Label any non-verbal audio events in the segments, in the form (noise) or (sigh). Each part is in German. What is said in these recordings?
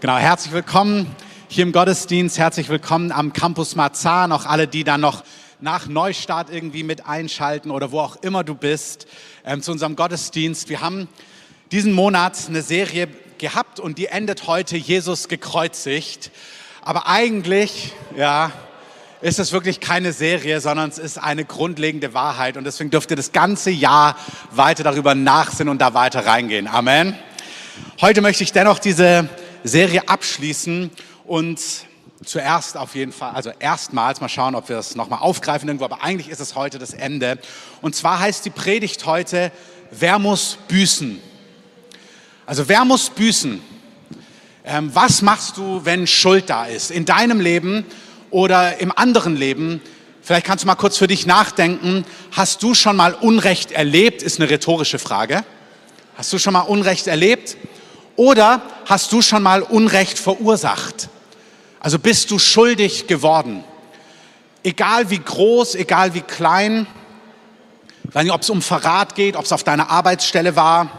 Genau, herzlich willkommen hier im Gottesdienst, herzlich willkommen am Campus Marzahn, auch alle, die dann noch nach Neustart irgendwie mit einschalten oder wo auch immer du bist, ähm, zu unserem Gottesdienst. Wir haben diesen Monat eine Serie gehabt und die endet heute Jesus gekreuzigt. Aber eigentlich, ja, ist es wirklich keine Serie, sondern es ist eine grundlegende Wahrheit. Und deswegen dürft ihr das ganze Jahr weiter darüber nachsinnen und da weiter reingehen. Amen. Heute möchte ich dennoch diese Serie abschließen und zuerst auf jeden Fall, also erstmals mal schauen, ob wir das nochmal aufgreifen irgendwo, aber eigentlich ist es heute das Ende. Und zwar heißt die Predigt heute, wer muss büßen? Also wer muss büßen? Ähm, was machst du, wenn Schuld da ist? In deinem Leben oder im anderen Leben? Vielleicht kannst du mal kurz für dich nachdenken. Hast du schon mal Unrecht erlebt? Ist eine rhetorische Frage. Hast du schon mal Unrecht erlebt? Oder hast du schon mal Unrecht verursacht? Also bist du schuldig geworden? Egal wie groß, egal wie klein, ich weiß nicht, ob es um Verrat geht, ob es auf deiner Arbeitsstelle war.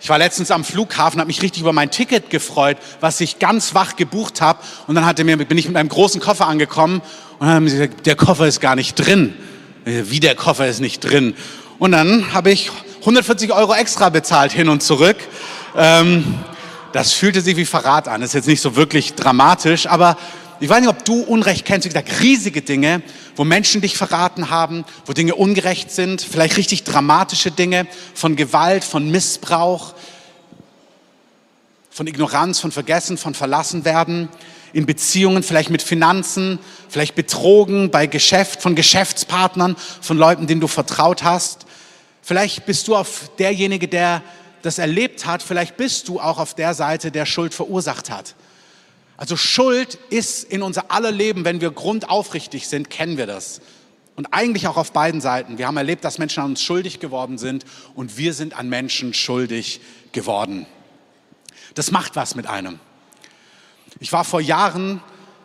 Ich war letztens am Flughafen, habe mich richtig über mein Ticket gefreut, was ich ganz wach gebucht habe. Und dann hatte mir, bin ich mit einem großen Koffer angekommen und dann haben sie gesagt, der Koffer ist gar nicht drin. Wie der Koffer ist nicht drin. Und dann habe ich 140 Euro extra bezahlt hin und zurück. Ähm, das fühlte sich wie Verrat an. Das ist jetzt nicht so wirklich dramatisch, aber ich weiß nicht, ob du Unrecht kennst. Wie gesagt, riesige Dinge, wo Menschen dich verraten haben, wo Dinge ungerecht sind, vielleicht richtig dramatische Dinge von Gewalt, von Missbrauch, von Ignoranz, von Vergessen, von Verlassenwerden, in Beziehungen, vielleicht mit Finanzen, vielleicht betrogen bei Geschäft, von Geschäftspartnern, von Leuten, denen du vertraut hast. Vielleicht bist du auf derjenige, der das erlebt hat, vielleicht bist du auch auf der Seite, der Schuld verursacht hat. Also Schuld ist in unser aller Leben, wenn wir grundaufrichtig sind, kennen wir das. Und eigentlich auch auf beiden Seiten. Wir haben erlebt, dass Menschen an uns schuldig geworden sind und wir sind an Menschen schuldig geworden. Das macht was mit einem. Ich war vor Jahren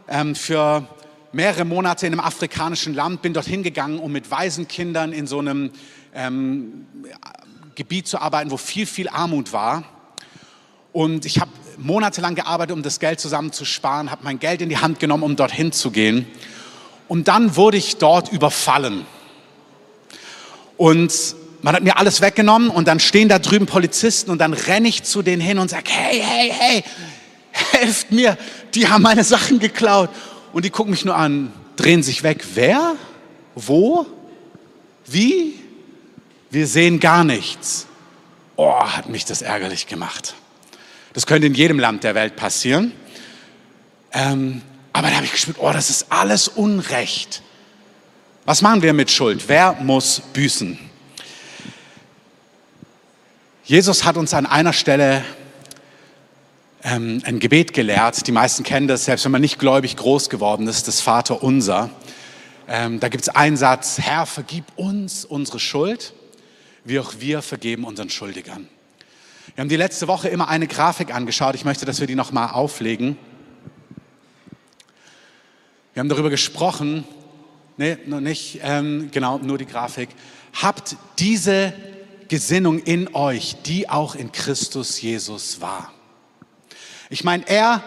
ähm, für mehrere Monate in einem afrikanischen Land, bin dorthin gegangen, um mit Waisenkindern in so einem ähm, Gebiet zu arbeiten, wo viel, viel Armut war. Und ich habe monatelang gearbeitet, um das Geld zusammenzusparen, habe mein Geld in die Hand genommen, um dorthin zu gehen. Und dann wurde ich dort überfallen. Und man hat mir alles weggenommen und dann stehen da drüben Polizisten und dann renne ich zu denen hin und sage, hey, hey, hey, helft mir, die haben meine Sachen geklaut. Und die gucken mich nur an, drehen sich weg. Wer? Wo? Wie? wir sehen gar nichts. Oh, hat mich das ärgerlich gemacht. Das könnte in jedem Land der Welt passieren. Ähm, aber da habe ich gespürt, oh, das ist alles Unrecht. Was machen wir mit Schuld? Wer muss büßen? Jesus hat uns an einer Stelle ähm, ein Gebet gelehrt. Die meisten kennen das, selbst wenn man nicht gläubig groß geworden ist, das Vater unser. Ähm, da gibt es einen Satz, Herr, vergib uns unsere Schuld wie auch wir vergeben unseren Schuldigern. Wir haben die letzte Woche immer eine Grafik angeschaut. Ich möchte, dass wir die nochmal auflegen. Wir haben darüber gesprochen, nee, noch nicht, ähm, genau, nur die Grafik. Habt diese Gesinnung in euch, die auch in Christus Jesus war. Ich meine, er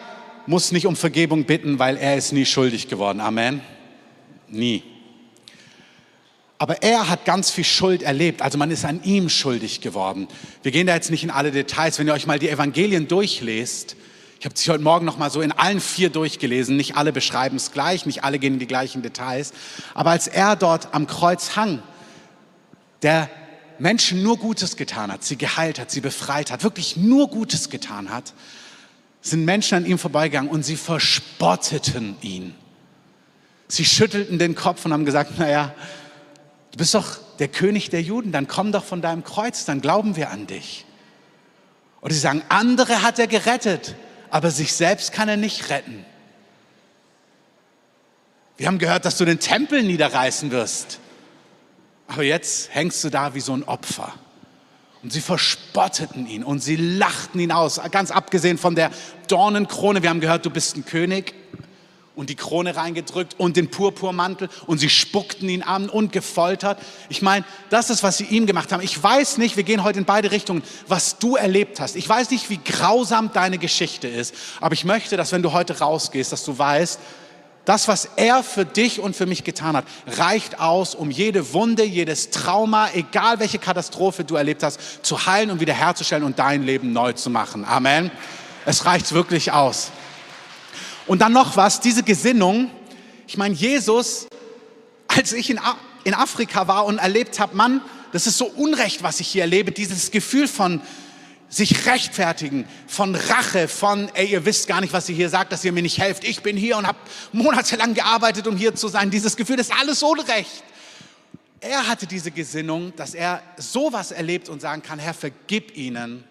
muss nicht um Vergebung bitten, weil er ist nie schuldig geworden. Amen. Nie. Aber er hat ganz viel Schuld erlebt, also man ist an ihm schuldig geworden. Wir gehen da jetzt nicht in alle Details. Wenn ihr euch mal die Evangelien durchlest, ich habe sie heute Morgen noch mal so in allen vier durchgelesen. Nicht alle beschreiben es gleich, nicht alle gehen in die gleichen Details. Aber als er dort am Kreuz hang, der Menschen nur Gutes getan hat, sie geheilt hat, sie befreit hat, wirklich nur Gutes getan hat, sind Menschen an ihm vorbeigegangen und sie verspotteten ihn. Sie schüttelten den Kopf und haben gesagt, naja, Du bist doch der König der Juden, dann komm doch von deinem Kreuz, dann glauben wir an dich. Oder sie sagen, andere hat er gerettet, aber sich selbst kann er nicht retten. Wir haben gehört, dass du den Tempel niederreißen wirst. Aber jetzt hängst du da wie so ein Opfer. Und sie verspotteten ihn und sie lachten ihn aus. Ganz abgesehen von der Dornenkrone. Wir haben gehört, du bist ein König. und die Krone reingedrückt und den Purpurmantel und sie spuckten ihn an und gefoltert. Ich meine, das ist, was sie ihm gemacht haben. Ich weiß nicht, wir gehen heute in beide Richtungen, was du erlebt hast. Ich weiß nicht, wie grausam deine Geschichte ist, aber ich möchte, dass wenn du heute rausgehst, dass du weißt, das, was er für dich und für mich getan hat, reicht aus, um jede Wunde, jedes Trauma, egal welche Katastrophe du erlebt hast, zu heilen und wiederherzustellen und dein Leben neu zu machen. Amen. Es reicht wirklich aus. Und dann noch was, diese Gesinnung. Ich meine, Jesus, als ich in, in Afrika war und erlebt habe, Mann, das ist so Unrecht, was ich hier erlebe, dieses Gefühl von sich rechtfertigen, von Rache, von, ey, ihr wisst gar nicht, was ihr hier sagt, dass ihr mir nicht helft. Ich bin hier und habe monatelang gearbeitet, um hier zu sein. Dieses Gefühl, ist alles Unrecht. Er hatte diese Gesinnung, dass er sowas erlebt und sagen kann, Herr, vergib ihnen,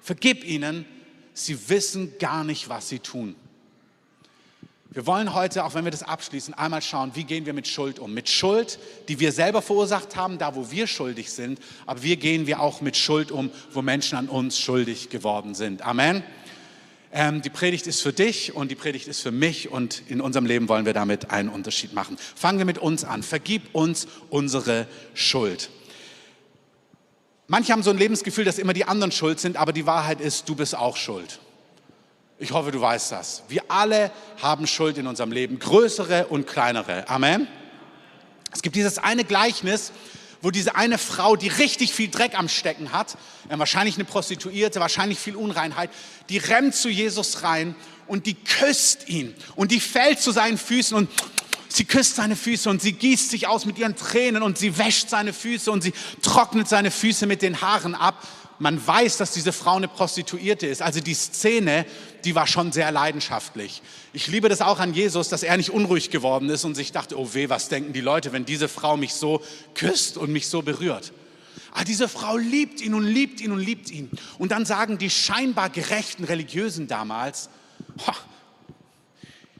vergib ihnen, sie wissen gar nicht, was sie tun. Wir wollen heute, auch wenn wir das abschließen, einmal schauen, wie gehen wir mit Schuld um. Mit Schuld, die wir selber verursacht haben, da wo wir schuldig sind, aber wie gehen wir auch mit Schuld um, wo Menschen an uns schuldig geworden sind. Amen. Ähm, die Predigt ist für dich und die Predigt ist für mich und in unserem Leben wollen wir damit einen Unterschied machen. Fangen wir mit uns an. Vergib uns unsere Schuld. Manche haben so ein Lebensgefühl, dass immer die anderen schuld sind, aber die Wahrheit ist, du bist auch schuld. Ich hoffe, du weißt das. Wir alle haben Schuld in unserem Leben, größere und kleinere. Amen. Es gibt dieses eine Gleichnis, wo diese eine Frau, die richtig viel Dreck am Stecken hat, äh, wahrscheinlich eine Prostituierte, wahrscheinlich viel Unreinheit, die rennt zu Jesus rein und die küsst ihn und die fällt zu seinen Füßen und sie küsst seine Füße und sie gießt sich aus mit ihren Tränen und sie wäscht seine Füße und sie trocknet seine Füße mit den Haaren ab man weiß, dass diese Frau eine Prostituierte ist. Also die Szene, die war schon sehr leidenschaftlich. Ich liebe das auch an Jesus, dass er nicht unruhig geworden ist und sich dachte, oh weh, was denken die Leute, wenn diese Frau mich so küsst und mich so berührt. Ah, diese Frau liebt ihn und liebt ihn und liebt ihn. Und dann sagen die scheinbar gerechten Religiösen damals,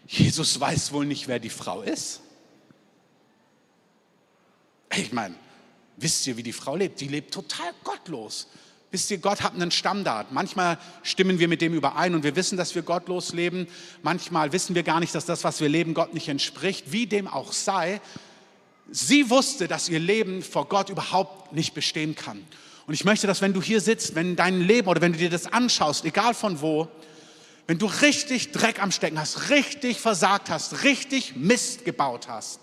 Jesus weiß wohl nicht, wer die Frau ist. Ich meine, wisst ihr, wie die Frau lebt? Die lebt total gottlos. Wisst ihr, Gott hat einen Stammdat. Manchmal stimmen wir mit dem überein und wir wissen, dass wir gottlos leben. Manchmal wissen wir gar nicht, dass das, was wir leben, Gott nicht entspricht. Wie dem auch sei, sie wusste, dass ihr Leben vor Gott überhaupt nicht bestehen kann. Und ich möchte, dass wenn du hier sitzt, wenn dein Leben oder wenn du dir das anschaust, egal von wo, wenn du richtig Dreck am Stecken hast, richtig versagt hast, richtig Mist gebaut hast,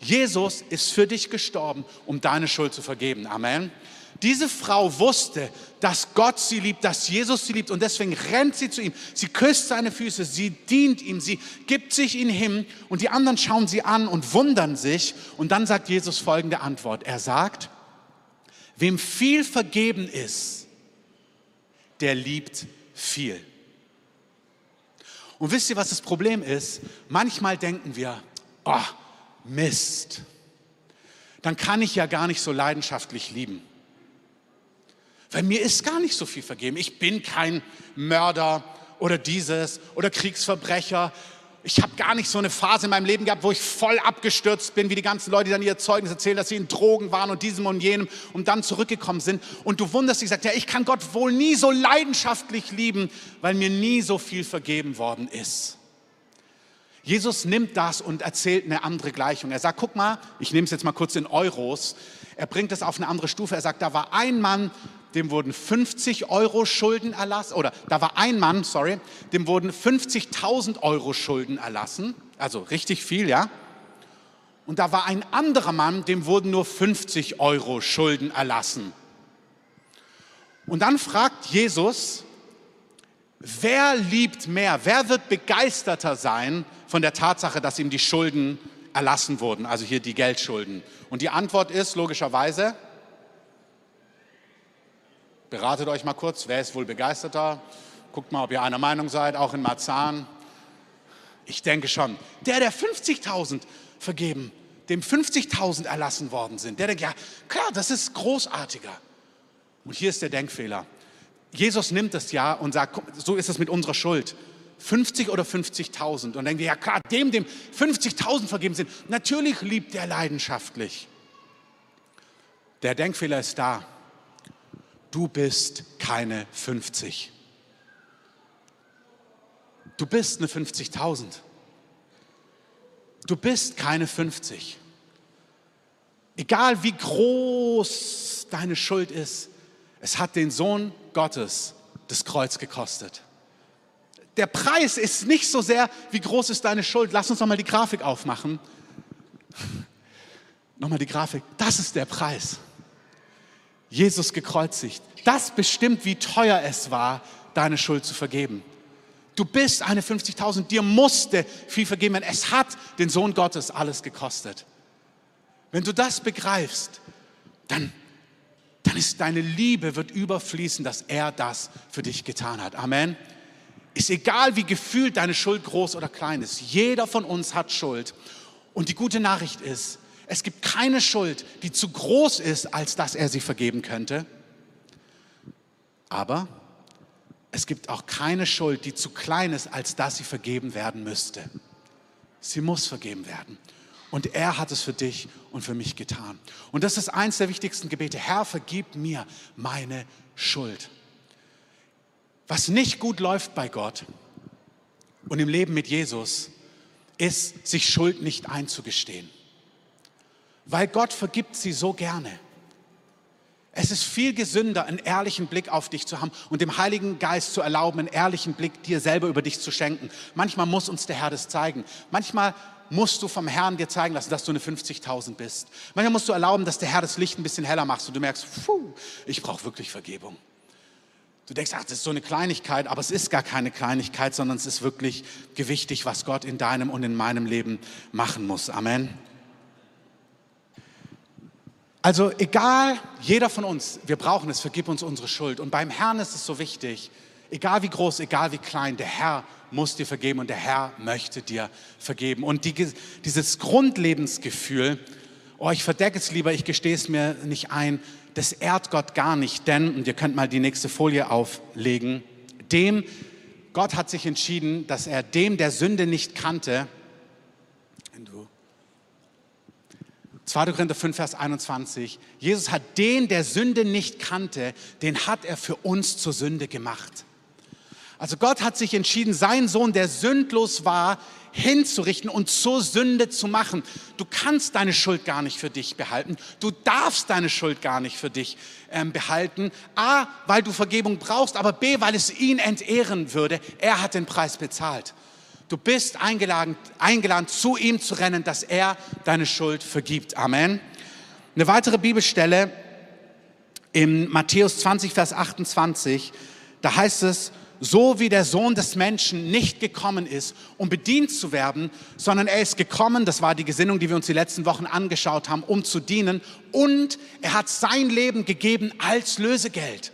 Jesus ist für dich gestorben, um deine Schuld zu vergeben. Amen. Diese Frau wusste, dass Gott sie liebt, dass Jesus sie liebt und deswegen rennt sie zu ihm. Sie küsst seine Füße, sie dient ihm, sie gibt sich ihm hin und die anderen schauen sie an und wundern sich. Und dann sagt Jesus folgende Antwort. Er sagt, wem viel vergeben ist, der liebt viel. Und wisst ihr, was das Problem ist? Manchmal denken wir, oh, Mist, dann kann ich ja gar nicht so leidenschaftlich lieben. Weil mir ist gar nicht so viel vergeben. Ich bin kein Mörder oder dieses oder Kriegsverbrecher. Ich habe gar nicht so eine Phase in meinem Leben gehabt, wo ich voll abgestürzt bin, wie die ganzen Leute, die dann ihr Zeugnis erzählen, dass sie in Drogen waren und diesem und jenem und dann zurückgekommen sind. Und du wunderst dich, sagt, ja, ich kann Gott wohl nie so leidenschaftlich lieben, weil mir nie so viel vergeben worden ist. Jesus nimmt das und erzählt eine andere Gleichung. Er sagt, guck mal, ich nehme es jetzt mal kurz in Euros. Er bringt es auf eine andere Stufe. Er sagt, da war ein Mann, dem wurden 50 Euro Schulden erlassen, oder da war ein Mann, sorry, dem wurden 50.000 Euro Schulden erlassen, also richtig viel, ja. Und da war ein anderer Mann, dem wurden nur 50 Euro Schulden erlassen. Und dann fragt Jesus, wer liebt mehr? Wer wird begeisterter sein von der Tatsache, dass ihm die Schulden erlassen wurden, also hier die Geldschulden? Und die Antwort ist logischerweise Beratet euch mal kurz, wer ist wohl begeisterter? Guckt mal, ob ihr einer Meinung seid, auch in Marzahn. Ich denke schon. Der, der 50.000 vergeben, dem 50.000 erlassen worden sind, der denkt, ja, klar, das ist großartiger. Und hier ist der Denkfehler. Jesus nimmt das ja und sagt, so ist es mit unserer Schuld. 50 oder 50.000. Und denkt, ja klar, dem, dem 50.000 vergeben sind, natürlich liebt er leidenschaftlich. Der Denkfehler ist da du bist keine 50. Du bist eine 50.000. Du bist keine 50. Egal wie groß deine Schuld ist, es hat den Sohn Gottes das Kreuz gekostet. Der Preis ist nicht so sehr, wie groß ist deine Schuld. Lass uns nochmal die Grafik aufmachen. (laughs) Nochmal die Grafik. Das ist der Preis. Jesus gekreuzigt. Das bestimmt, wie teuer es war, deine Schuld zu vergeben. Du bist eine 50.000, dir musste viel vergeben werden. Es hat den Sohn Gottes alles gekostet. Wenn du das begreifst, dann, dann ist deine Liebe wird überfließen, dass er das für dich getan hat. Amen. Ist egal, wie gefühlt deine Schuld groß oder klein ist. Jeder von uns hat Schuld. Und die gute Nachricht ist, es gibt keine Schuld, die zu groß ist, als dass er sie vergeben könnte. Aber es gibt auch keine Schuld, die zu klein ist, als dass sie vergeben werden müsste. Sie muss vergeben werden. Und er hat es für dich und für mich getan. Und das ist eins der wichtigsten Gebete. Herr, vergib mir meine Schuld. Was nicht gut läuft bei Gott und im Leben mit Jesus, ist, sich Schuld nicht einzugestehen weil Gott vergibt sie so gerne. Es ist viel gesünder, einen ehrlichen Blick auf dich zu haben und dem Heiligen Geist zu erlauben, einen ehrlichen Blick dir selber über dich zu schenken. Manchmal muss uns der Herr das zeigen. Manchmal musst du vom Herrn dir zeigen lassen, dass du eine 50.000 bist. Manchmal musst du erlauben, dass der Herr das Licht ein bisschen heller macht und du merkst, puh, ich brauche wirklich Vergebung. Du denkst, ach, das ist so eine Kleinigkeit, aber es ist gar keine Kleinigkeit, sondern es ist wirklich gewichtig, was Gott in deinem und in meinem Leben machen muss. Amen. Also egal, jeder von uns, wir brauchen es, vergib uns unsere Schuld. Und beim Herrn ist es so wichtig, egal wie groß, egal wie klein, der Herr muss dir vergeben und der Herr möchte dir vergeben. Und die, dieses Grundlebensgefühl, oh, ich verdecke es lieber, ich gestehe es mir nicht ein, das ehrt Gott gar nicht, denn, und ihr könnt mal die nächste Folie auflegen, dem, Gott hat sich entschieden, dass er dem, der Sünde nicht kannte, 2. Korinther 5, Vers 21. Jesus hat den, der Sünde nicht kannte, den hat er für uns zur Sünde gemacht. Also Gott hat sich entschieden, seinen Sohn, der sündlos war, hinzurichten und zur Sünde zu machen. Du kannst deine Schuld gar nicht für dich behalten. Du darfst deine Schuld gar nicht für dich ähm, behalten. A, weil du Vergebung brauchst, aber B, weil es ihn entehren würde. Er hat den Preis bezahlt. Du bist eingeladen, eingeladen, zu ihm zu rennen, dass er deine Schuld vergibt. Amen. Eine weitere Bibelstelle in Matthäus 20, Vers 28, da heißt es, so wie der Sohn des Menschen nicht gekommen ist, um bedient zu werden, sondern er ist gekommen, das war die Gesinnung, die wir uns die letzten Wochen angeschaut haben, um zu dienen und er hat sein Leben gegeben als Lösegeld.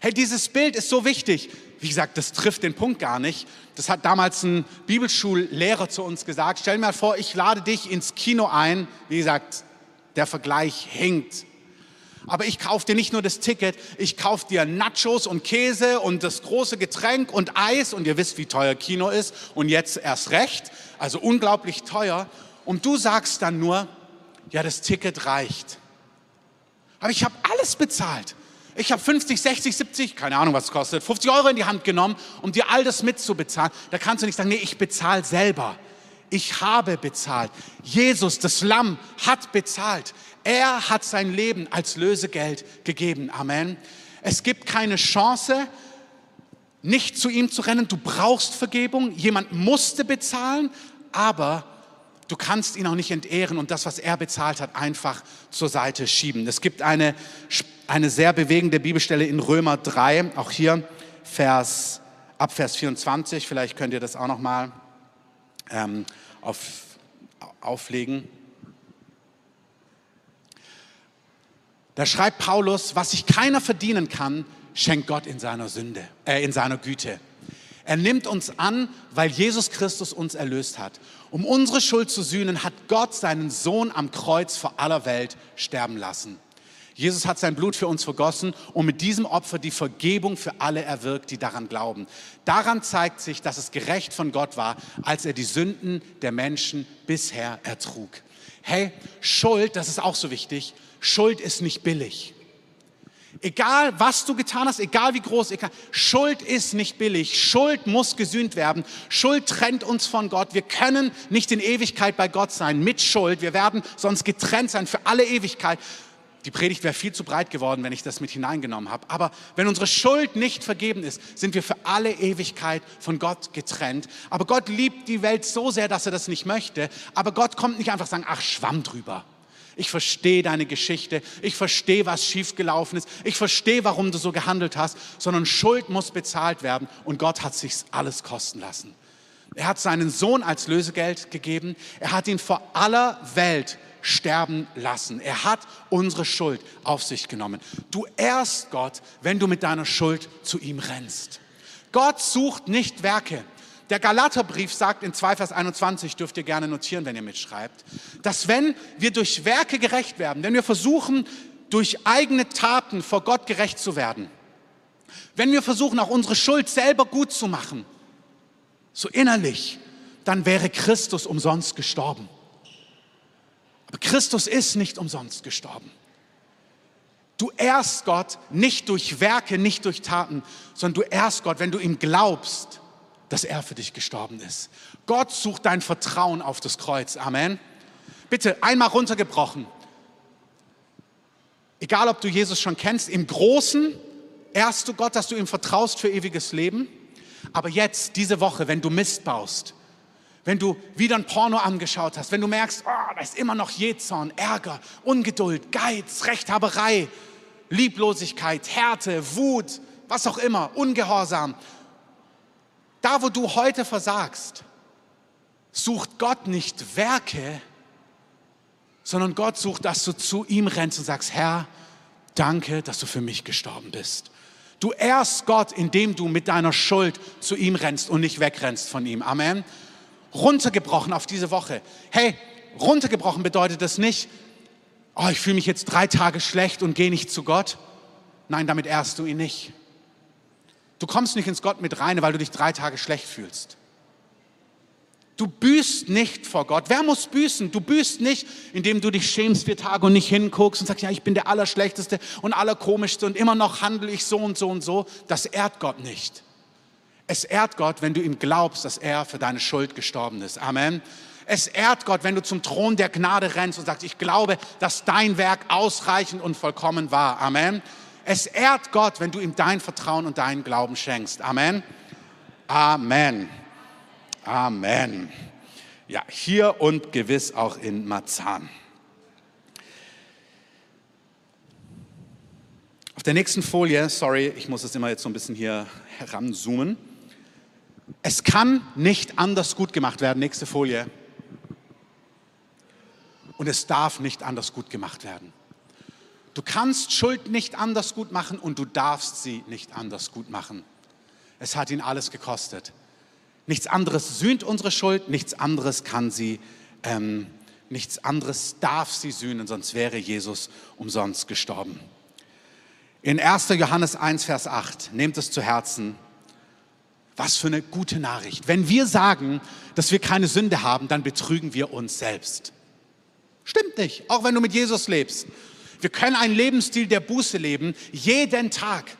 Hey, dieses Bild ist so wichtig. Wie gesagt, das trifft den Punkt gar nicht. Das hat damals ein Bibelschullehrer zu uns gesagt. Stell mal vor, ich lade dich ins Kino ein. Wie gesagt, der Vergleich hinkt. Aber ich kaufe dir nicht nur das Ticket, ich kaufe dir Nachos und Käse und das große Getränk und Eis. Und ihr wisst, wie teuer Kino ist. Und jetzt erst recht. Also unglaublich teuer. Und du sagst dann nur, ja, das Ticket reicht. Aber ich habe alles bezahlt. Ich habe 50, 60, 70, keine Ahnung, was es kostet, 50 Euro in die Hand genommen, um dir all das mitzubezahlen. Da kannst du nicht sagen, nee, ich bezahle selber. Ich habe bezahlt. Jesus, das Lamm, hat bezahlt. Er hat sein Leben als Lösegeld gegeben. Amen. Es gibt keine Chance, nicht zu ihm zu rennen. Du brauchst Vergebung. Jemand musste bezahlen, aber du kannst ihn auch nicht entehren und das, was er bezahlt hat, einfach zur Seite schieben. Es gibt eine, eine sehr bewegende Bibelstelle in Römer 3, auch hier Vers, ab Vers 24, vielleicht könnt ihr das auch nochmal ähm, auf, auflegen. Da schreibt Paulus, was sich keiner verdienen kann, schenkt Gott in seiner Sünde, äh, in seiner Güte. Er nimmt uns an, weil Jesus Christus uns erlöst hat. Um unsere Schuld zu sühnen, hat Gott seinen Sohn am Kreuz vor aller Welt sterben lassen. Jesus hat sein Blut für uns vergossen und mit diesem Opfer die Vergebung für alle erwirkt, die daran glauben. Daran zeigt sich, dass es gerecht von Gott war, als er die Sünden der Menschen bisher ertrug. Hey, Schuld, das ist auch so wichtig, Schuld ist nicht billig. Egal, was du getan hast, egal wie groß, egal, Schuld ist nicht billig. Schuld muss gesühnt werden. Schuld trennt uns von Gott. Wir können nicht in Ewigkeit bei Gott sein mit Schuld. Wir werden sonst getrennt sein für alle Ewigkeit. Die Predigt wäre viel zu breit geworden, wenn ich das mit hineingenommen habe. Aber wenn unsere Schuld nicht vergeben ist, sind wir für alle Ewigkeit von Gott getrennt. Aber Gott liebt die Welt so sehr, dass er das nicht möchte. Aber Gott kommt nicht einfach sagen, ach, schwamm drüber. Ich verstehe deine Geschichte. Ich verstehe, was schiefgelaufen ist. Ich verstehe, warum du so gehandelt hast. Sondern Schuld muss bezahlt werden. Und Gott hat sich alles kosten lassen. Er hat seinen Sohn als Lösegeld gegeben. Er hat ihn vor aller Welt sterben lassen. Er hat unsere Schuld auf sich genommen. Du ehrst Gott, wenn du mit deiner Schuld zu ihm rennst. Gott sucht nicht Werke. Der Galaterbrief sagt in 2 Vers 21, dürft ihr gerne notieren, wenn ihr mitschreibt, dass wenn wir durch Werke gerecht werden, wenn wir versuchen, durch eigene Taten vor Gott gerecht zu werden, wenn wir versuchen, auch unsere Schuld selber gut zu machen, so innerlich, dann wäre Christus umsonst gestorben. Christus ist nicht umsonst gestorben. Du ehrst Gott nicht durch Werke, nicht durch Taten, sondern du ehrst Gott, wenn du ihm glaubst, dass er für dich gestorben ist. Gott sucht dein Vertrauen auf das Kreuz. Amen. Bitte einmal runtergebrochen. Egal, ob du Jesus schon kennst, im Großen ehrst du Gott, dass du ihm vertraust für ewiges Leben. Aber jetzt, diese Woche, wenn du Mist baust, wenn du wieder ein Porno angeschaut hast, wenn du merkst, oh, da ist immer noch Jezorn, Ärger, Ungeduld, Geiz, Rechthaberei, Lieblosigkeit, Härte, Wut, was auch immer, Ungehorsam. Da, wo du heute versagst, sucht Gott nicht Werke, sondern Gott sucht, dass du zu ihm rennst und sagst, Herr, danke, dass du für mich gestorben bist. Du ehrst Gott, indem du mit deiner Schuld zu ihm rennst und nicht wegrennst von ihm. Amen runtergebrochen auf diese Woche. Hey, runtergebrochen bedeutet das nicht, oh, ich fühle mich jetzt drei Tage schlecht und gehe nicht zu Gott. Nein, damit ehrst du ihn nicht. Du kommst nicht ins Gott mit rein, weil du dich drei Tage schlecht fühlst. Du büßt nicht vor Gott. Wer muss büßen? Du büßt nicht, indem du dich schämst vier Tage und nicht hinguckst und sagst, ja, ich bin der Allerschlechteste und Allerkomischste und immer noch handle ich so und so und so. Das ehrt Gott nicht. Es ehrt Gott, wenn du ihm glaubst, dass er für deine Schuld gestorben ist. Amen. Es ehrt Gott, wenn du zum Thron der Gnade rennst und sagst, ich glaube, dass dein Werk ausreichend und vollkommen war. Amen. Es ehrt Gott, wenn du ihm dein Vertrauen und deinen Glauben schenkst. Amen. Amen. Amen. Ja, hier und gewiss auch in Marzahn. Auf der nächsten Folie, sorry, ich muss es immer jetzt so ein bisschen hier heranzoomen. Es kann nicht anders gut gemacht werden. Nächste Folie. Und es darf nicht anders gut gemacht werden. Du kannst Schuld nicht anders gut machen und du darfst sie nicht anders gut machen. Es hat ihn alles gekostet. Nichts anderes sühnt unsere Schuld, nichts anderes kann sie, ähm, nichts anderes darf sie sühnen, sonst wäre Jesus umsonst gestorben. In 1. Johannes 1, Vers 8, nehmt es zu Herzen, was für eine gute Nachricht. Wenn wir sagen, dass wir keine Sünde haben, dann betrügen wir uns selbst. Stimmt nicht, auch wenn du mit Jesus lebst. Wir können einen Lebensstil der Buße leben, jeden Tag.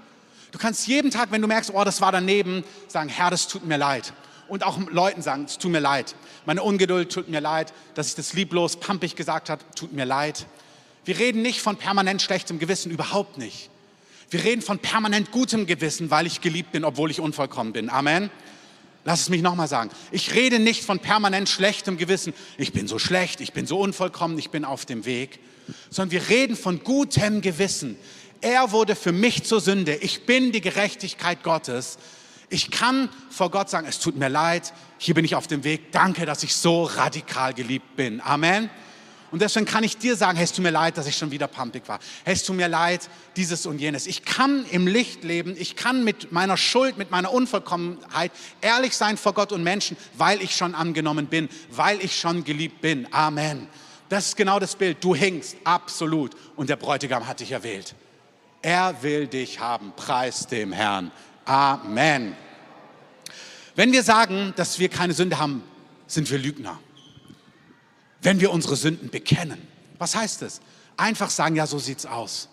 Du kannst jeden Tag, wenn du merkst, oh, das war daneben, sagen, Herr, das tut mir leid. Und auch Leuten sagen, es tut mir leid. Meine Ungeduld tut mir leid, dass ich das lieblos, pampig gesagt habe, tut mir leid. Wir reden nicht von permanent schlechtem Gewissen, überhaupt nicht. Wir reden von permanent gutem Gewissen, weil ich geliebt bin, obwohl ich unvollkommen bin. Amen. Lass es mich nochmal sagen. Ich rede nicht von permanent schlechtem Gewissen. Ich bin so schlecht, ich bin so unvollkommen, ich bin auf dem Weg. Sondern wir reden von gutem Gewissen. Er wurde für mich zur Sünde. Ich bin die Gerechtigkeit Gottes. Ich kann vor Gott sagen, es tut mir leid, hier bin ich auf dem Weg. Danke, dass ich so radikal geliebt bin. Amen. Und deswegen kann ich dir sagen, hey, es tut mir leid, dass ich schon wieder pumpig war. Hey, es tut mir leid, dieses und jenes. Ich kann im Licht leben. Ich kann mit meiner Schuld, mit meiner Unvollkommenheit ehrlich sein vor Gott und Menschen, weil ich schon angenommen bin, weil ich schon geliebt bin. Amen. Das ist genau das Bild. Du hinkst, absolut. Und der Bräutigam hat dich erwählt. Er will dich haben. Preis dem Herrn. Amen. Wenn wir sagen, dass wir keine Sünde haben, sind wir Lügner wenn wir unsere Sünden bekennen. Was heißt das? Einfach sagen, ja, so sieht's aus.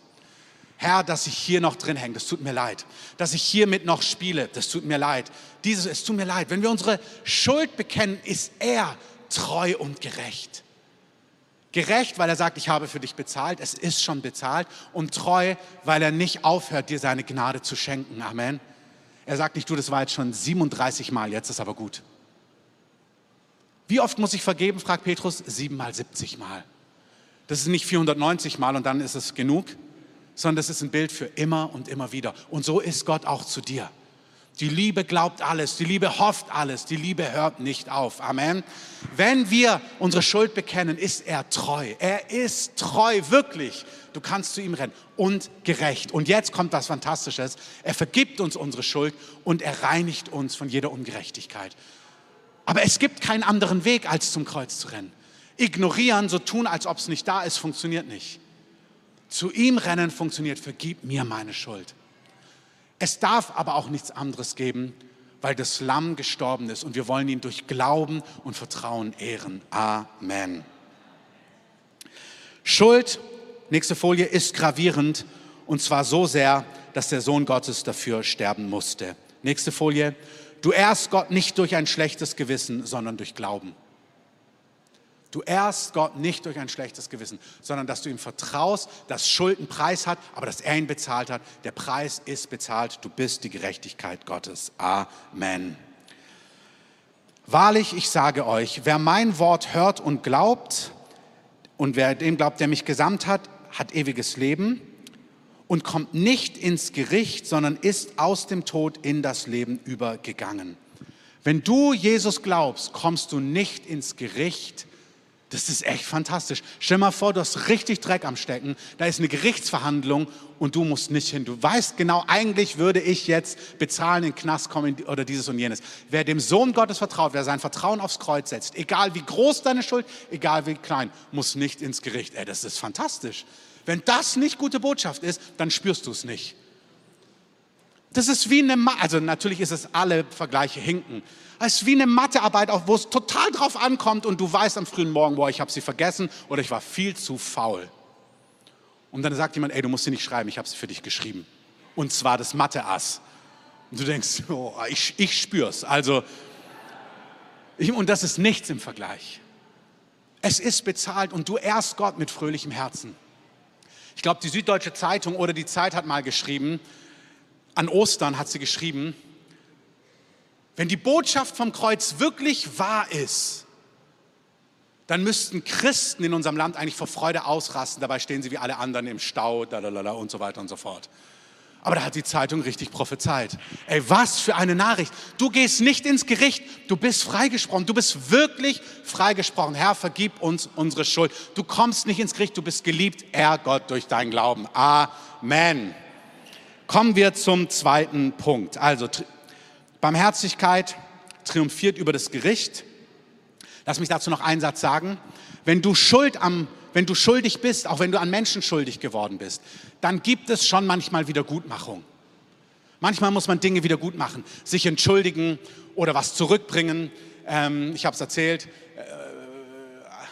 Herr, dass ich hier noch drin hänge, das tut mir leid. Dass ich hiermit noch spiele, das tut mir leid. Dieses, es tut mir leid. Wenn wir unsere Schuld bekennen, ist er treu und gerecht. Gerecht, weil er sagt, ich habe für dich bezahlt, es ist schon bezahlt. Und treu, weil er nicht aufhört, dir seine Gnade zu schenken. Amen. Er sagt nicht, du, das war jetzt schon 37 Mal, jetzt ist aber gut. Wie oft muss ich vergeben, fragt Petrus? Siebenmal, 70 Mal. Das ist nicht 490 Mal und dann ist es genug, sondern das ist ein Bild für immer und immer wieder. Und so ist Gott auch zu dir. Die Liebe glaubt alles, die Liebe hofft alles, die Liebe hört nicht auf. Amen. Wenn wir unsere Schuld bekennen, ist er treu. Er ist treu, wirklich. Du kannst zu ihm rennen und gerecht. Und jetzt kommt was Fantastisches. Er vergibt uns unsere Schuld und er reinigt uns von jeder Ungerechtigkeit. Aber es gibt keinen anderen Weg, als zum Kreuz zu rennen. Ignorieren, so tun, als ob es nicht da ist, funktioniert nicht. Zu ihm rennen funktioniert, vergib mir meine Schuld. Es darf aber auch nichts anderes geben, weil das Lamm gestorben ist und wir wollen ihn durch Glauben und Vertrauen ehren. Amen. Schuld, nächste Folie, ist gravierend und zwar so sehr, dass der Sohn Gottes dafür sterben musste. Nächste Folie. Du ehrst Gott nicht durch ein schlechtes Gewissen, sondern durch Glauben. Du ehrst Gott nicht durch ein schlechtes Gewissen, sondern dass du ihm vertraust, dass Schuld einen Preis hat, aber dass er ihn bezahlt hat. Der Preis ist bezahlt. Du bist die Gerechtigkeit Gottes. Amen. Wahrlich, ich sage euch, wer mein Wort hört und glaubt, und wer dem glaubt, der mich gesandt hat, hat ewiges Leben und kommt nicht ins Gericht, sondern ist aus dem Tod in das Leben übergegangen. Wenn du Jesus glaubst, kommst du nicht ins Gericht, das ist echt fantastisch. Stell mal vor, du hast richtig Dreck am Stecken, da ist eine Gerichtsverhandlung und du musst nicht hin. Du weißt genau, eigentlich würde ich jetzt bezahlen, in den Knast kommen oder dieses und jenes. Wer dem Sohn Gottes vertraut, wer sein Vertrauen aufs Kreuz setzt, egal wie groß deine Schuld, egal wie klein, muss nicht ins Gericht. Ey, das ist fantastisch. Wenn das nicht gute Botschaft ist, dann spürst du es nicht. Das ist wie eine, Ma also natürlich ist es alle Vergleiche hinken. Es ist wie eine Mathearbeit, wo es total drauf ankommt und du weißt am frühen Morgen, boah, ich habe sie vergessen oder ich war viel zu faul. Und dann sagt jemand, ey, du musst sie nicht schreiben, ich habe sie für dich geschrieben. Und zwar das Mathe-Ass. Und du denkst, oh, ich, ich spür's. Also, ich, und das ist nichts im Vergleich. Es ist bezahlt und du ehrst Gott mit fröhlichem Herzen. Ich glaube, die Süddeutsche Zeitung oder die Zeit hat mal geschrieben, an Ostern hat sie geschrieben, wenn die Botschaft vom Kreuz wirklich wahr ist, dann müssten Christen in unserem Land eigentlich vor Freude ausrasten. Dabei stehen sie wie alle anderen im Stau dalalala, und so weiter und so fort. Aber da hat die Zeitung richtig prophezeit. Ey, was für eine Nachricht. Du gehst nicht ins Gericht, du bist freigesprochen. Du bist wirklich freigesprochen. Herr, vergib uns unsere Schuld. Du kommst nicht ins Gericht, du bist geliebt, Herr Gott, durch deinen Glauben. Amen. Kommen wir zum zweiten Punkt. Also Barmherzigkeit triumphiert über das Gericht. Lass mich dazu noch einen Satz sagen. Wenn du Schuld am, wenn du schuldig bist, auch wenn du an Menschen schuldig geworden bist, dann gibt es schon manchmal Wiedergutmachung. Manchmal muss man Dinge wieder gut machen, sich entschuldigen oder was zurückbringen. Ähm, ich habe es erzählt, äh,